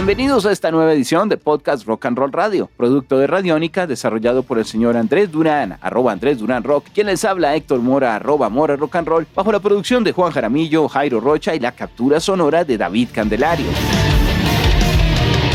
Bienvenidos a esta nueva edición de Podcast Rock and Roll Radio, producto de Radiónica, desarrollado por el señor Andrés Durán, arroba Andrés Durán Rock, quien les habla Héctor Mora, arroba Mora Rock and Roll, bajo la producción de Juan Jaramillo, Jairo Rocha y la captura sonora de David Candelario.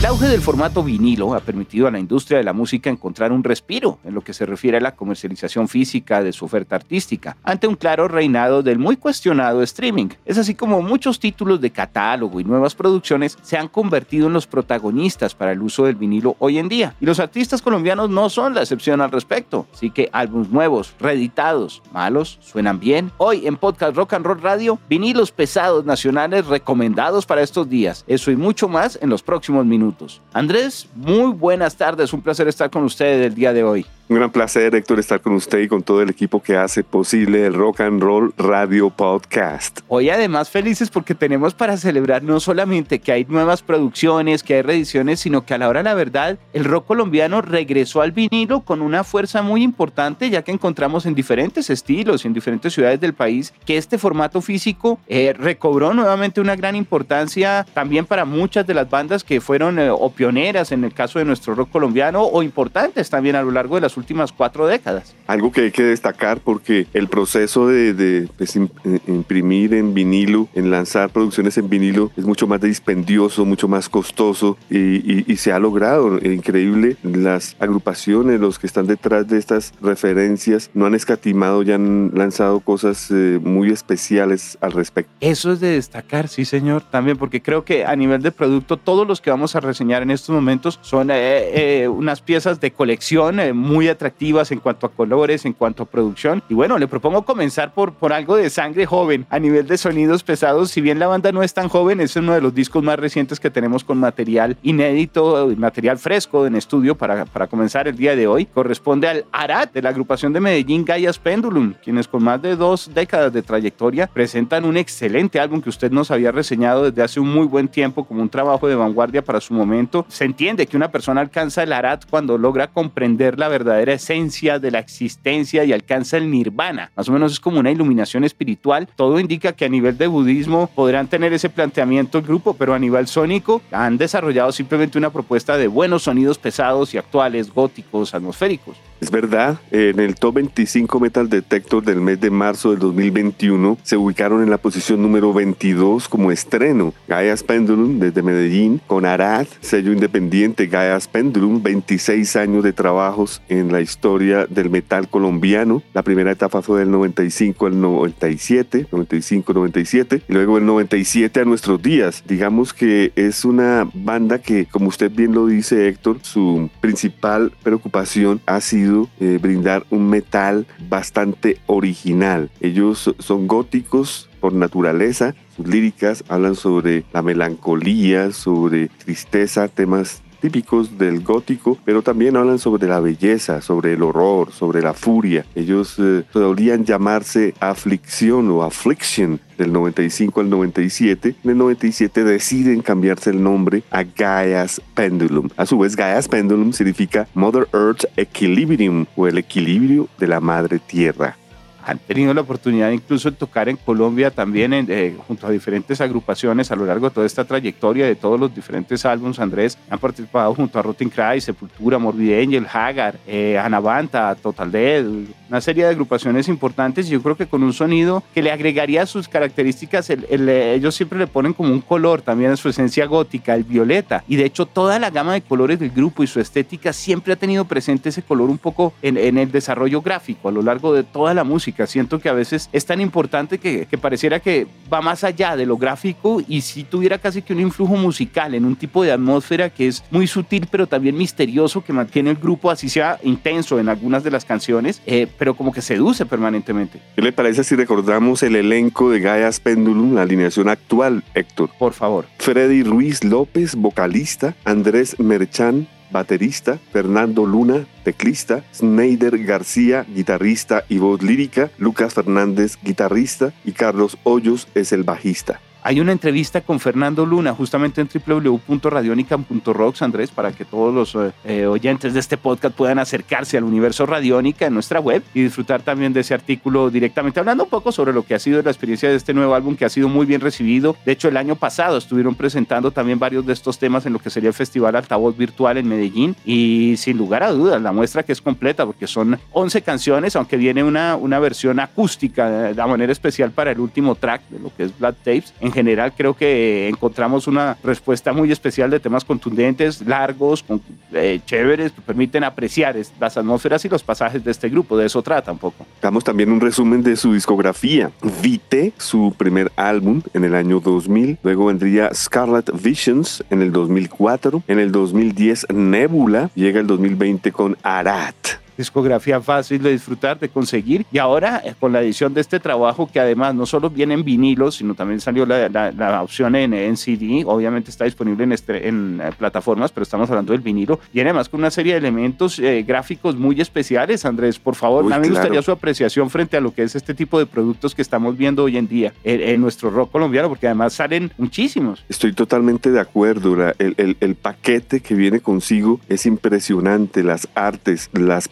El auge del formato vinilo ha permitido a la industria de la música encontrar un respiro en lo que se refiere a la comercialización física de su oferta artística, ante un claro reinado del muy cuestionado streaming. Es así como muchos títulos de catálogo y nuevas producciones se han convertido en los protagonistas para el uso del vinilo hoy en día. Y los artistas colombianos no son la excepción al respecto. Así que álbumes nuevos, reeditados, malos, suenan bien. Hoy en Podcast Rock and Roll Radio, vinilos pesados nacionales recomendados para estos días. Eso y mucho más en los próximos minutos. Andrés, muy buenas tardes, un placer estar con ustedes el día de hoy. Un gran placer, Héctor, estar con usted y con todo el equipo que hace posible el Rock and Roll Radio Podcast. Hoy además felices porque tenemos para celebrar no solamente que hay nuevas producciones, que hay reediciones, sino que a la hora de la verdad el rock colombiano regresó al vinilo con una fuerza muy importante, ya que encontramos en diferentes estilos y en diferentes ciudades del país que este formato físico eh, recobró nuevamente una gran importancia también para muchas de las bandas que fueron eh, o pioneras en el caso de nuestro rock colombiano o importantes también a lo largo de las últimas cuatro décadas. Algo que hay que destacar porque el proceso de, pues, eh, imprimir en vinilo, en lanzar producciones en vinilo, es mucho más dispendioso, mucho más costoso y, se ha logrado increíble. Las agrupaciones, los que están detrás de estas referencias, no han escatimado, ya han lanzado cosas eh, muy especiales al respecto. Eso es de destacar, sí señor, también porque creo que a nivel de producto, todos los que vamos a reseñar en estos momentos son eh, unas piezas de colección muy atractivas en cuanto a colores, en cuanto a producción. Y bueno, le propongo comenzar por, por algo de sangre joven a nivel de sonidos pesados. Si bien la banda no es tan joven, es uno de los discos más recientes que tenemos con material inédito, material fresco en estudio para, para comenzar el día de hoy. Corresponde al Arat de la agrupación de Medellín Gaias Pendulum, quienes con más de dos décadas de trayectoria presentan un excelente álbum que usted nos había reseñado desde hace un muy buen tiempo como un trabajo de vanguardia para su momento. Se entiende que una persona alcanza el Arat cuando logra comprender la verdad verdadera esencia de la existencia y alcanza el nirvana. Más o menos es como una iluminación espiritual. Todo indica que a nivel de budismo podrán tener ese planteamiento el grupo, pero a nivel sónico han desarrollado simplemente una propuesta de buenos sonidos pesados y actuales, góticos, atmosféricos. Es verdad, en el top 25 Metal Detector del mes de marzo del 2021 se ubicaron en la posición número 22 como estreno Gaia's Pendulum desde Medellín con Arad, sello independiente Gaia's Pendulum, 26 años de trabajos en la historia del metal colombiano. La primera etapa fue del 95 al 97, 95-97 y luego del 97 a nuestros días. Digamos que es una banda que, como usted bien lo dice Héctor, su principal preocupación ha sido eh, brindar un metal bastante original. Ellos son góticos por naturaleza, sus líricas hablan sobre la melancolía, sobre tristeza, temas típicos del gótico, pero también hablan sobre la belleza, sobre el horror, sobre la furia. Ellos eh, solían llamarse aflicción o affliction del 95 al 97. En el 97 deciden cambiarse el nombre a Gaia's Pendulum. A su vez, Gaia's Pendulum significa Mother Earth Equilibrium o el equilibrio de la madre tierra han tenido la oportunidad incluso de tocar en Colombia también eh, junto a diferentes agrupaciones a lo largo de toda esta trayectoria de todos los diferentes álbumes. Andrés han participado junto a Rotten Cry, Sepultura, Morbid Angel, Hagar, eh, Anavanta, Total Dead, una serie de agrupaciones importantes y yo creo que con un sonido que le agregaría sus características, ellos siempre le ponen como un color también a su esencia gótica, el violeta. Y de hecho toda la gama de colores del grupo y su estética siempre ha tenido presente ese color un poco en, en el desarrollo gráfico a lo largo de toda la música Siento que a veces es tan importante que, pareciera que va más allá de lo gráfico y si tuviera casi que un influjo musical en un tipo de atmósfera que es muy sutil pero también misterioso que mantiene el grupo así sea intenso en algunas de las canciones, eh, pero como que seduce permanentemente. ¿Qué le parece si recordamos el elenco de Gaia's Pendulum, la alineación actual, Héctor? Por favor. Freddy Ruiz López, vocalista, Andrés Merchán, baterista, Fernando Luna, teclista, Sneider García, guitarrista y voz lírica, Lucas Fernández, guitarrista y Carlos Hoyos es el bajista. Hay una entrevista con Fernando Luna justamente en www.radionica.rocks, Andrés, para que todos los eh, eh, oyentes de este podcast puedan acercarse al universo Radiónica en nuestra web y disfrutar también de ese artículo directamente, hablando un poco sobre lo que ha sido la experiencia de este nuevo álbum que ha sido muy bien recibido. De hecho, el año pasado estuvieron presentando también varios de estos temas en lo que sería el Festival Altavoz Virtual en Medellín y sin lugar a dudas, la muestra que es completa porque son 11 canciones, aunque viene una, una versión acústica de manera especial para el último track de lo que es Black Tapes. General creo que encontramos una respuesta muy especial de temas contundentes, largos, eh, chéveres, que permiten apreciar las atmósferas y los pasajes de este grupo. De eso trata un poco. Damos también un resumen de su discografía. Vite, su primer álbum en el año 2000. Luego vendría Scarlet Visions en el 2004. En el 2010 Nebula. Llega el 2020 con Arat discografía fácil de disfrutar, de conseguir. Y ahora eh, con la edición de este trabajo, que además no solo viene en vinilos, sino también salió la, la, opción en, en, CD, obviamente está disponible en, este, en eh, plataformas, pero estamos hablando del vinilo. Y además con una serie de elementos eh, gráficos muy especiales, Andrés, por favor, a mí me gustaría su apreciación frente a lo que es este tipo de productos que estamos viendo hoy en día en, nuestro rock colombiano, porque además salen muchísimos. Estoy totalmente de acuerdo, el, el, el paquete que viene consigo es impresionante, las artes, las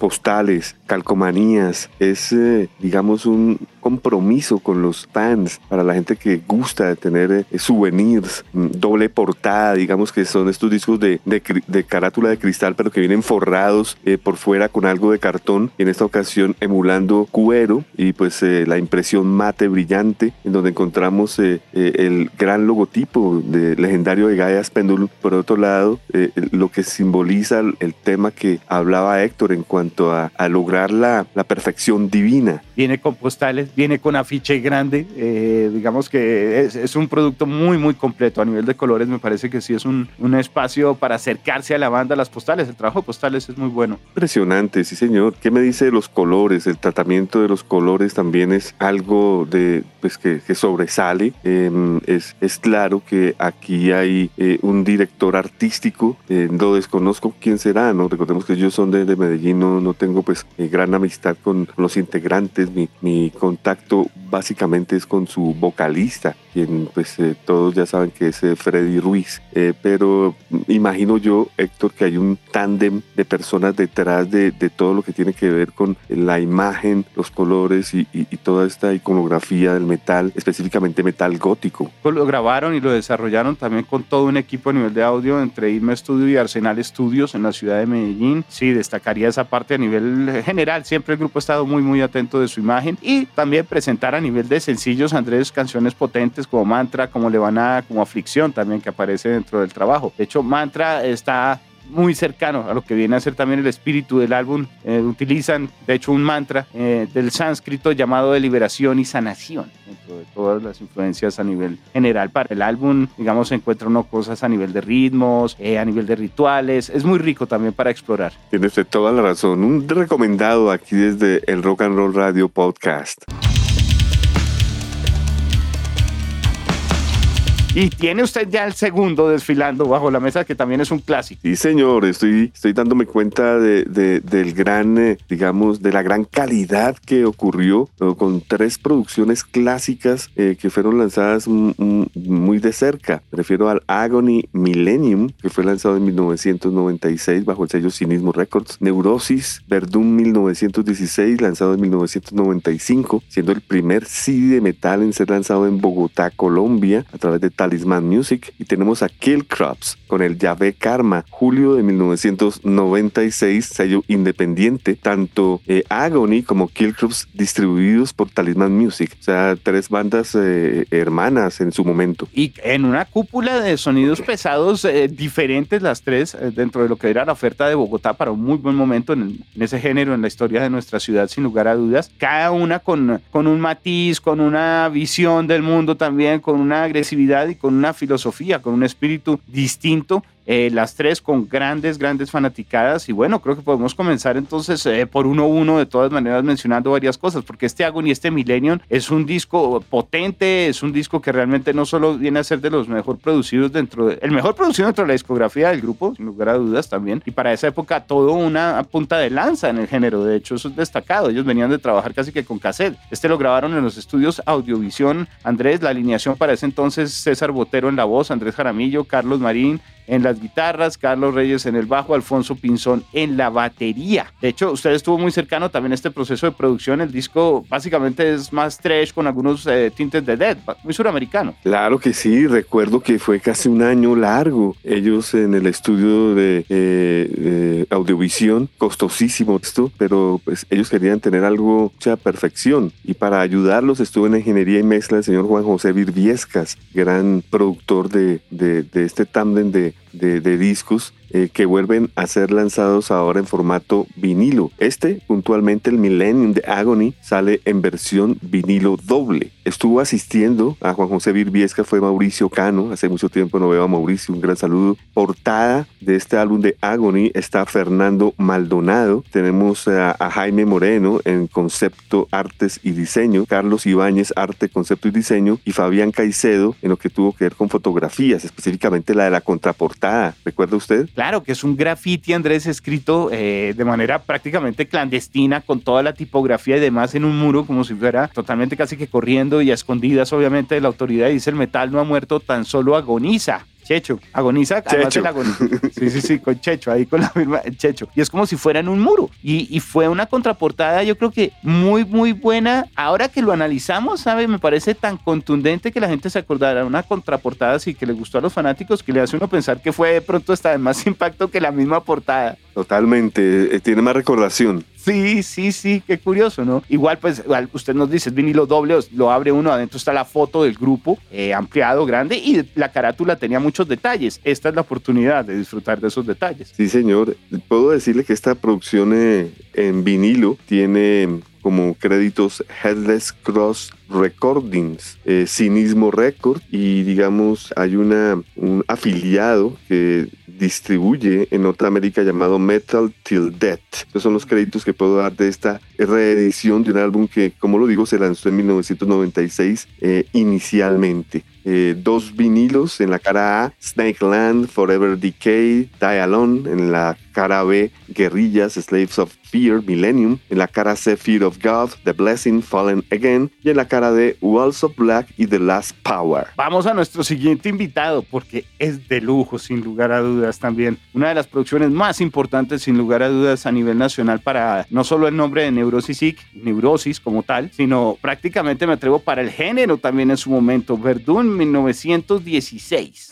calcomanías, es, eh, digamos, un compromiso con los fans, para la gente que gusta de tener eh, souvenirs, mm, doble portada, digamos que son estos discos de, de, carátula de cristal, pero que vienen forrados eh, por fuera con algo de cartón, en esta ocasión emulando cuero y pues la impresión mate brillante, en donde encontramos el gran logotipo de legendario de Gaia Pendulum, por otro lado, lo que simboliza el tema que hablaba Héctor en cuanto a, lograr la, la, perfección divina. Viene con postales, viene con afiche grande, eh, digamos que es, un producto muy, muy completo. A nivel de colores me parece que sí es un, un, espacio para acercarse a la banda, las postales. El trabajo de postales es muy bueno. Impresionante, sí señor. ¿Qué me dice de los colores? El tratamiento de los colores también es algo de, pues, que, sobresale. Em, es, es claro que aquí hay eh, un director artístico, eh, no desconozco quién será, ¿no? Recordemos que ellos son de, de Medellín, no, no tengo pues gran amistad con los integrantes, mi, mi, contacto básicamente es con su vocalista, quien pues eh, todos ya saben que es eh, Freddy Ruiz, eh, pero imagino yo, Héctor, que hay un tándem de personas detrás de, de, todo lo que tiene que ver con la imagen, los colores y, y, toda esta iconografía del metal, específicamente metal gótico. Lo grabaron y lo desarrollaron también con todo un equipo a nivel de audio entre Irma Studio y Arsenal Studios en la ciudad de Medellín. Sí, destacaría esa parte a nivel general. Siempre el grupo ha estado muy, muy atento de su imagen y también presentar a nivel de sencillos, Andrés, canciones potentes como Mantra, como Levanada, como Aflicción también que aparece dentro del trabajo. De hecho, Mantra está muy cercano a lo que viene a ser también el espíritu del álbum. Eh, utilizan, de hecho, un mantra eh, del sánscrito llamado de liberación y sanación, dentro de todas las influencias a nivel general. Para el álbum, digamos, se encuentran cosas a nivel de ritmos, eh, a nivel de rituales. Es muy rico también para explorar. Tiene usted toda la razón. Un recomendado aquí desde el Rock and Roll Radio Podcast. Y tiene usted ya el segundo desfilando bajo la mesa, que también es un clásico. Sí, señor, estoy, estoy dándome cuenta de, del gran, eh, digamos, de la gran calidad que ocurrió con tres producciones clásicas eh, que fueron lanzadas muy de cerca. Me refiero al Agony Millennium, que fue lanzado en 1996 bajo el sello Cinismo Records. Neurosis Verdun 1916, lanzado en 1995, siendo el primer CD de metal en ser lanzado en Bogotá, Colombia, a través de Talisman Music y tenemos a Kill Crops con el Yahvé Karma, julio de 1996, sello independiente, tanto eh, Agony como Kill Crops distribuidos por Talisman Music, o sea, tres bandas eh, hermanas en su momento. Y en una cúpula de sonidos pesados eh, diferentes las tres dentro de lo que era la oferta de Bogotá para un muy buen momento en, en, ese género, en la historia de nuestra ciudad, sin lugar a dudas, cada una con, con un matiz, con una visión del mundo también, con una agresividad con una filosofía, con un espíritu distinto eh, las tres con grandes, grandes fanaticadas. Y bueno, creo que podemos comenzar entonces eh, por uno a uno, de todas maneras, mencionando varias cosas, porque este Agony, este Millennium, es un disco potente, es un disco que realmente no solo viene a ser de los mejor producidos dentro, de, el mejor producido dentro de la discografía del grupo, sin lugar a dudas también. Y para esa época, todo una punta de lanza en el género. De hecho, eso es destacado. Ellos venían de trabajar casi que con cassette. Este lo grabaron en los estudios Audiovisión. Andrés, la alineación para ese entonces, César Botero en la voz, Andrés Jaramillo, Carlos Marín, en las guitarras, Carlos Reyes en el bajo, Alfonso Pinzón en la batería. De hecho, usted estuvo muy cercano también a este proceso de producción. El disco básicamente es más trash con algunos eh, tintes de dead, muy suramericano. Claro que sí, recuerdo que fue casi un año largo. Ellos en el estudio de eh, audiovisión, costosísimo esto, pero pues ellos querían tener algo mucha perfección. Y para ayudarlos estuvo en ingeniería y mezcla el señor Juan José Virviescas, gran productor de, de, de este tándem de de, discos eh, que vuelven a ser lanzados ahora en formato vinilo. Este, puntualmente el Millennium de Agony, sale en versión vinilo doble. Estuvo asistiendo a Juan José Virbiesca, fue Mauricio Cano, hace mucho tiempo no veo a Mauricio, un gran saludo. Portada de este álbum de Agony está Fernando Maldonado, tenemos a, Jaime Moreno en concepto, artes y diseño, Carlos Ibáñez, arte, concepto y diseño, y Fabián Caicedo en lo que tuvo que ver con fotografías, específicamente la de la contraportada. ¿Recuerda usted? Que es un graffiti, Andrés, escrito eh, de manera prácticamente clandestina, con toda la tipografía y demás en un muro, como si fuera totalmente casi que corriendo y a escondidas, obviamente, de la autoridad. Dice: el metal no ha muerto, tan solo agoniza. Checho, agoniza, Checho. Sí, sí, sí, con Checho, ahí con la firma Checho. Y es como si fuera en un muro. Y, y, fue una contraportada, yo creo que muy, muy buena. Ahora que lo analizamos, ¿sabe? Me parece tan contundente que la gente se acordará. Una contraportada así que le gustó a los fanáticos, que le hace uno pensar que fue de pronto hasta de más impacto que la misma portada. Totalmente, eh, tiene más recordación. Sí, sí, sí, qué curioso, ¿no? Igual, pues, igual usted nos dice, es vinilo doble, lo abre uno, adentro está la foto del grupo, eh, ampliado, grande, y la carátula tenía muchos detalles. Esta es la oportunidad de disfrutar de esos detalles. Sí, señor. Puedo decirle que esta producción eh, en vinilo tiene como créditos Headless Cross Recordings, eh, Cinismo Record y digamos hay una, un afiliado que distribuye en Norteamérica llamado Metal Till Death. Esos son los créditos que puedo dar de esta reedición de un álbum que, como lo digo, se lanzó en 1996 eh, inicialmente. Eh, dos vinilos en la cara A, Snake Land, Forever Decay, Die Alone, en la cara B, Guerrillas, Slaves of Fear, Millennium, en la cara C, Fear of God, The Blessing, Fallen Again, y en la cara D, Walls of Black y The Last Power. Vamos a nuestro siguiente invitado, porque es de lujo, sin lugar a dudas también. Una de las producciones más importantes, sin lugar a dudas, a nivel nacional para no solo el nombre de Neurosis Neurosis como tal, sino prácticamente me atrevo para el género también en su momento. Verdun 1916.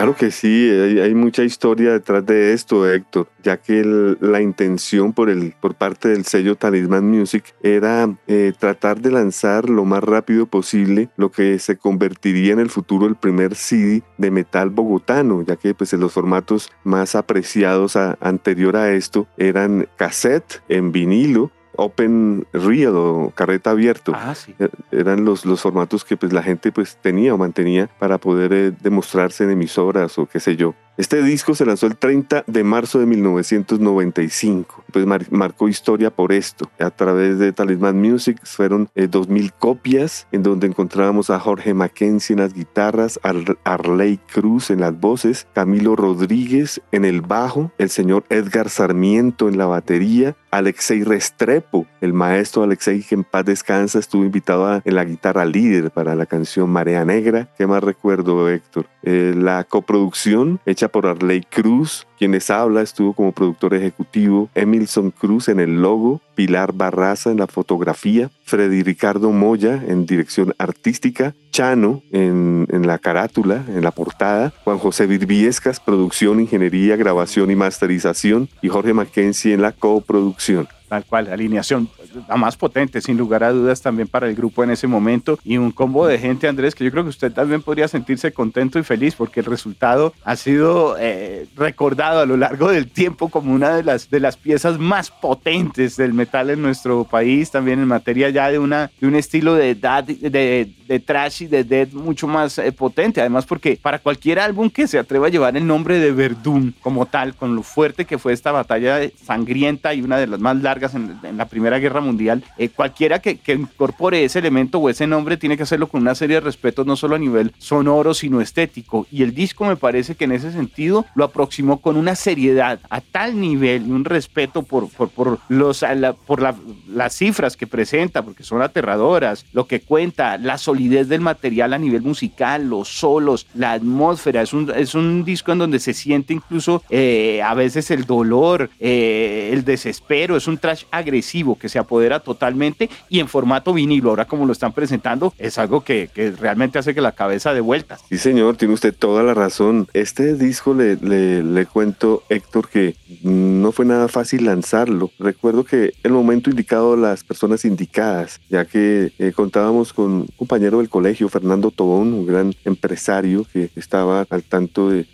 Claro que sí, hay, mucha historia detrás de esto, Héctor, ya que la intención por, el, por parte del sello Talisman Music era eh, tratar de lanzar lo más rápido posible lo que se convertiría en el futuro el primer CD de metal bogotano, ya que pues, los formatos más apreciados anterior a esto eran cassette en vinilo open reel o carreta abierto. Ah, sí. E, eran los, los formatos que pues la gente pues tenía o mantenía para poder eh, demostrarse en emisoras o qué sé yo. Este disco se lanzó el 30 de marzo de 1995. Pues marcó historia por esto. A través de Talisman Music fueron 2.000 eh, copias en donde encontrábamos a Jorge Mackenzie en las guitarras, a Arley Cruz en las voces, Camilo Rodríguez en el bajo, el señor Edgar Sarmiento en la batería, Alexei Restrepo, el maestro Alexei que en paz descansa, estuvo invitado en la guitarra líder para la canción Marea Negra. ¿Qué más recuerdo, Héctor? Eh, la coproducción hecha por Arley Cruz, quienes habla, estuvo como productor ejecutivo, Emilson Cruz en el logo, Pilar Barraza en la fotografía, Freddy Ricardo Moya en dirección artística, Chano en, en la carátula, en la portada, Juan José Virviescas, producción, ingeniería, grabación y masterización, y Jorge Mackenzie en la coproducción. Tal cual, alineación la más potente, sin lugar a dudas, también para el grupo en ese momento. Y un combo de gente, Andrés, que yo creo que usted también podría sentirse contento y feliz porque el resultado ha sido eh, recordado a lo largo del tiempo como una de las, de las piezas más potentes del metal en nuestro país, también en materia ya de, una, de un estilo de, de, de trash y de death mucho más eh, potente. Además, porque para cualquier álbum que se atreva a llevar el nombre de Verdún como tal, con lo fuerte que fue esta batalla sangrienta y una de las más largas en, la Primera Guerra Mundial, eh, cualquiera que, que, incorpore ese elemento o ese nombre tiene que hacerlo con una serie de respetos, no solo a nivel sonoro, sino estético. Y el disco me parece que en ese sentido lo aproximó con una seriedad a tal nivel y un respeto por, por, por los, por las cifras que presenta, porque son aterradoras, lo que cuenta, la solidez del material a nivel musical, los solos, la atmósfera. Es un, es un disco en donde se siente incluso eh, a veces el dolor, eh, el desespero. Es un trash agresivo que se apodera totalmente y en formato vinilo. Ahora, como lo están presentando, es algo que, que realmente hace que la cabeza de vueltas. Sí, señor, tiene usted toda la razón. Este disco le, le, le cuento, Héctor, que no fue nada fácil lanzarlo. Recuerdo que el momento indicado, las personas indicadas, ya que eh, contábamos con un compañero del colegio, Fernando Tobón, un gran empresario que estaba al tanto de,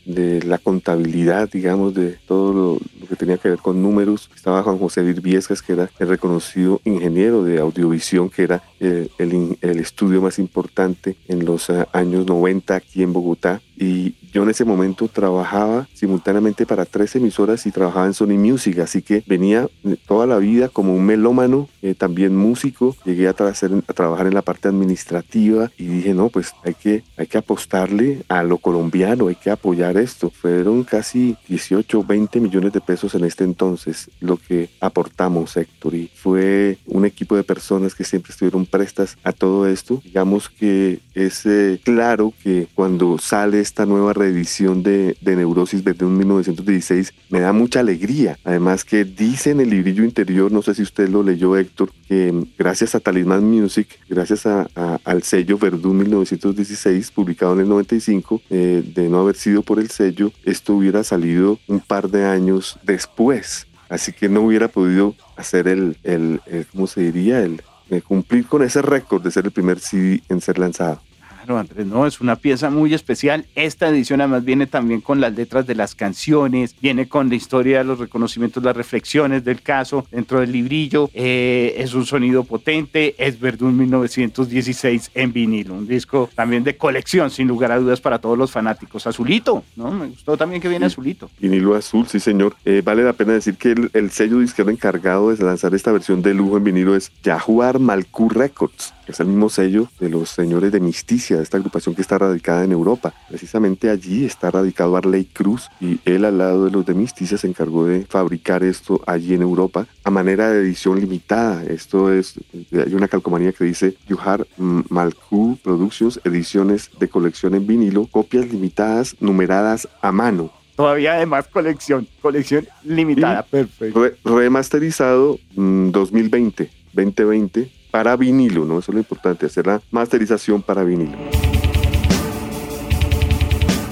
la contabilidad, digamos, de todo lo, que tenía que ver con números. Estaba Juan José Virviescas, que era el reconocido ingeniero de audiovisión, que era eh, el, el, estudio más importante en los eh, años 90 aquí en Bogotá. Y yo en ese momento trabajaba simultáneamente para tres emisoras y trabajaba en Sony Music, así que venía toda la vida como un melómano, eh, también músico. Llegué a, a, trabajar en la parte administrativa y dije, no, pues hay que, hay que apostarle a lo colombiano, hay que apoyar esto. Fueron casi 18, 20 millones de pesos en este entonces lo que aportamos, Héctor, y fue un equipo de personas que siempre estuvieron prestas a todo esto. Digamos que es eh, claro que cuando sale esta nueva reedición de, de Neurosis desde un 1916 me da mucha alegría. Además que dice en el librillo interior, no sé si usted lo leyó Héctor, que gracias a Talisman Music, gracias a, al sello Verdún 1916, publicado en el 95, eh, de no haber sido por el sello, esto hubiera salido un par de años después. Así que no hubiera podido hacer el, el, el ¿cómo se diría? El, el cumplir con ese récord de ser el primer CD en ser lanzado. Andrés, no, es una pieza muy especial. Esta edición además viene también con las letras de las canciones, viene con la historia, los reconocimientos, las reflexiones del caso dentro del librillo. Eh, es un sonido potente, es Verdún 1916 en vinilo, un disco también de colección, sin lugar a dudas, para todos los fanáticos. Azulito, ¿no? Me gustó también que viene azulito. Vinilo azul, sí, señor. Eh, vale la pena decir que el, sello disquero encargado de lanzar esta versión de lujo en vinilo es Jaguar Malcu Records. Es el mismo sello de los señores de Misticia, de esta agrupación que está radicada en Europa. Precisamente allí está radicado Arley Cruz y él al lado de los de Misticia se encargó de fabricar esto allí en Europa a manera de edición limitada. Esto es, hay una calcomanía que dice Yuhar Malku Productions, ediciones de colección en vinilo, copias limitadas numeradas a mano todavía además colección, colección limitada, perfecto. remasterizado 2020, mm, 2020, para vinilo, ¿no? Eso es lo importante, hacer la masterización para vinilo.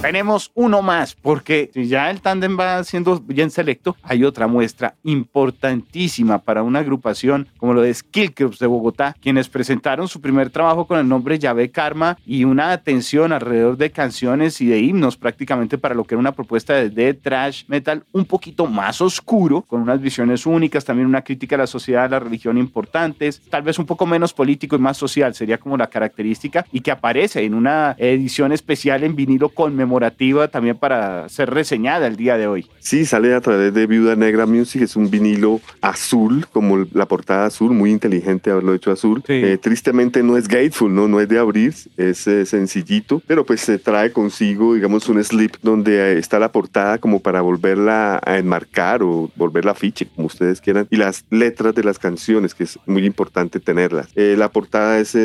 Tenemos uno más, porque ya el tándem va siendo bien selecto, hay otra muestra importantísima para una agrupación como lo de Skill Clubs de Bogotá, quienes presentaron su primer trabajo con el nombre Llave Karma y una atención alrededor de canciones y de himnos prácticamente para lo que era una propuesta de death trash metal un poquito más oscuro, con unas visiones únicas, también una crítica a la sociedad, a la religión importantes, tal vez un poco menos político y más social, sería como la característica, y que aparece en una edición especial en vinilo conmemorativa también para ser reseñada el día de hoy. Sí, sale a través de Viuda Negra Music, es un vinilo azul, como la portada azul, muy inteligente haberlo hecho azul. Eh, tristemente no es Gateful, ¿no? no es de abrir, es eh, sencillito, pero pues se trae consigo, digamos, un slip donde eh, está la portada como para volverla a enmarcar o volverla a fiche, como ustedes quieran, y las letras de las canciones, que es muy importante tenerlas. la portada es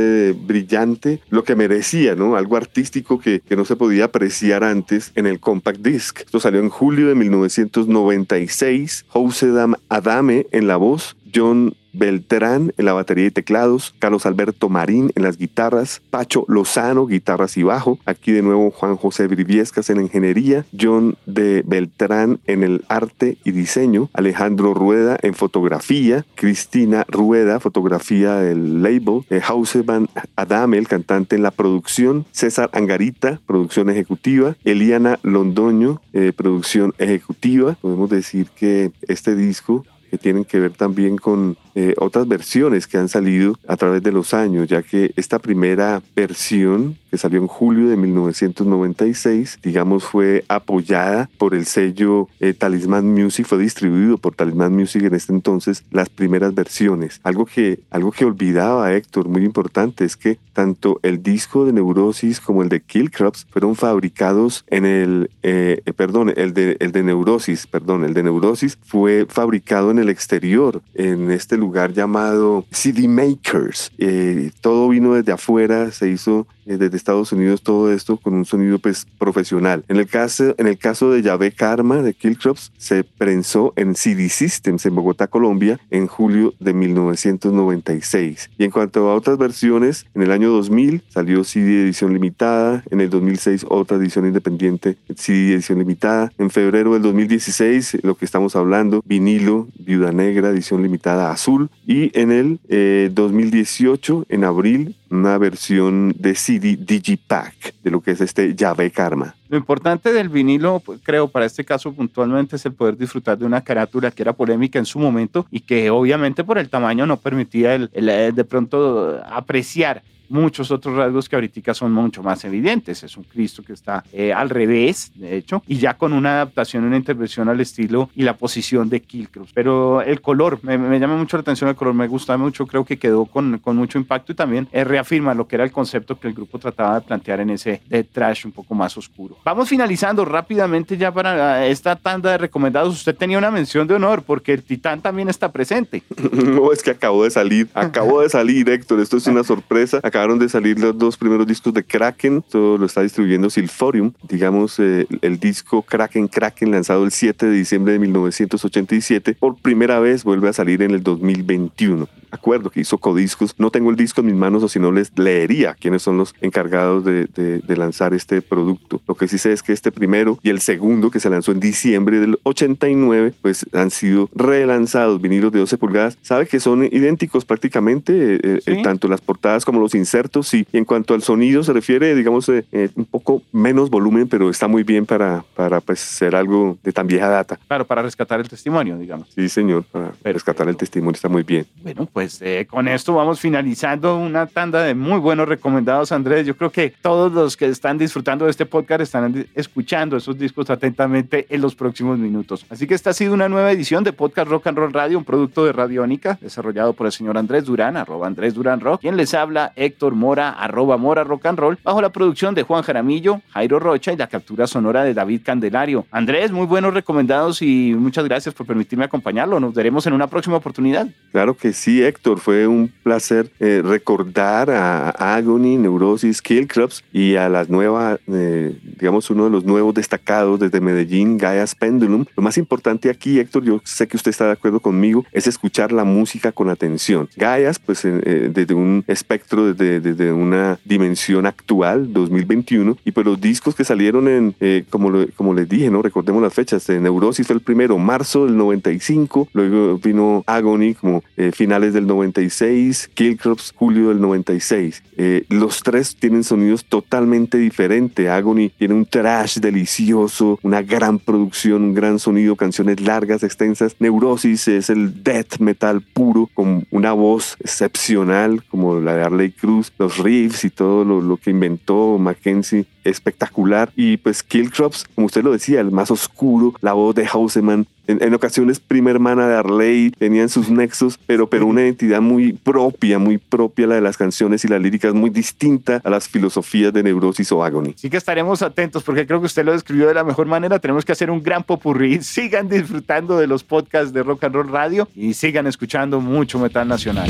brillante, lo que merecía, ¿no? Algo artístico que, que no se podía apreciar antes en el compact disc. Esto salió en julio de 1996. Dam Adame en la voz, John Beltrán en la batería y teclados, Carlos Alberto Marín en las guitarras, Pacho Lozano, guitarras y bajo, aquí de nuevo Juan José Briviescas en ingeniería, John de Beltrán en el arte y diseño, Alejandro Rueda en fotografía, Cristina Rueda, fotografía del label, eh, Hauseman Adame, el cantante en la producción, César Angarita, producción ejecutiva, Eliana Londoño, eh, producción ejecutiva. Podemos decir que este disco que tienen que ver también con eh, otras versiones que han salido a través de los años, ya que esta primera versión que salió en julio de 1996, digamos, fue apoyada por el sello eh, Talisman Music, fue distribuido por Talisman Music en este entonces las primeras versiones. Algo que, algo que olvidaba Héctor, muy importante, es que tanto el disco de Neurosis como el de Killcrops fueron fabricados en el, eh, perdón, el de, el de Neurosis, perdón, el de Neurosis fue fabricado en el exterior, en este lugar llamado CD Makers. Eh, todo vino desde afuera, se hizo eh, desde Estados Unidos todo esto con un sonido pues profesional. En el caso, en el caso de Yahvé Karma de Killcrops se prensó en CD Systems en Bogotá, Colombia en julio de 1996. Y en cuanto a otras versiones, en el año 2000 salió CD edición limitada, en el 2006 otra edición independiente CD edición limitada, en febrero del 2016 lo que estamos hablando, vinilo, viuda negra, edición limitada azul y en el 2018 eh, en abril una versión de CD Digipack de lo que es este llave Karma. Lo importante del vinilo, pues, creo, para este caso puntualmente es el poder disfrutar de una carátula que era polémica en su momento y que obviamente por el tamaño no permitía el, el de pronto apreciar muchos otros rasgos que ahorita son mucho más evidentes. Es un Cristo que está eh, al revés, de hecho, y ya con una adaptación, una intervención al estilo y la posición de Killcross. Pero el color, me, llama mucho la atención el color, me gusta mucho, creo que quedó con, con mucho impacto y también eh, reafirma lo que era el concepto que el grupo trataba de plantear en ese de trash un poco más oscuro. Vamos finalizando rápidamente ya para esta tanda de recomendados. Usted tenía una mención de honor porque el Titán también está presente. no, es que acabó de salir, acabó de salir, Héctor. Esto es una sorpresa. Acá acabaron de salir los dos primeros discos de Kraken, todo lo está distribuyendo Silforium, digamos eh, el disco Kraken Kraken lanzado el 7 de diciembre de 1987, por primera vez vuelve a salir en el 2021. Acuerdo que hizo Codiscos, no tengo el disco en mis manos o si no les leería quiénes son los encargados de, de, lanzar este producto. Lo que sí sé es que este primero y el segundo que se lanzó en diciembre del 89, pues han sido relanzados, vinilos de 12 pulgadas. Sabe que son idénticos prácticamente, eh, eh, tanto las portadas como los insertos, sí. Y en cuanto al sonido se refiere, digamos, eh, eh, un poco menos volumen, pero está muy bien para, para pues, ser algo de tan vieja data. Claro, para rescatar el testimonio, digamos. Sí, señor, para rescatar el testimonio está muy bien. Bueno, pues eh, con esto vamos finalizando una tanda de muy buenos recomendados, Andrés. Yo creo que todos los que están disfrutando de este podcast están escuchando esos discos atentamente en los próximos minutos. Así que esta ha sido una nueva edición de Podcast Rock and Roll Radio, un producto de Radiónica, desarrollado por el señor Andrés Durán, arroba Andrés Durán Rock, quien les habla Héctor Mora, arroba Mora Rock and Roll, bajo la producción de Juan Jaramillo, Jairo Rocha y la captura sonora de David Candelario. Andrés, muy buenos recomendados y muchas gracias por permitirme acompañarlo. Nos veremos en una próxima oportunidad. Claro que sí, Héctor. Fue un placer eh, recordar a Agony, Neurosis, Killcrops y a las nuevas, eh, digamos, uno de los nuevos destacados desde Medellín, Gaia's Pendulum. Lo más importante aquí, Héctor, yo sé que usted está de acuerdo conmigo, es escuchar la música con atención. Gaias, pues eh, desde un espectro, desde desde, una dimensión actual, 2021, y pues los discos que salieron en, como, como les dije, ¿no? Recordemos las fechas, Neurosis fue el primero, marzo del 95, luego vino Agony como finales del 96, Killcrops julio del 96. Eh, los tres tienen sonidos totalmente diferentes. Agony tiene un trash delicioso, una gran producción, un gran sonido, canciones largas, extensas. Neurosis es el death metal puro, con una voz excepcional como la de Harley Cruz los riffs y todo lo, que inventó Mackenzie, espectacular. Y pues Killcrops, como usted lo decía, el más oscuro, la voz de Hauseman, en, ocasiones prima hermana de Arley, tenían sus nexos, pero, pero una identidad muy propia, muy propia la de las canciones y las líricas, muy distinta a las filosofías de Neurosis o Agony. Sí que estaremos atentos porque creo que usted lo describió de la mejor manera. Tenemos que hacer un gran popurrí. Sigan disfrutando de los podcasts de Rock and Roll Radio y sigan escuchando mucho metal nacional.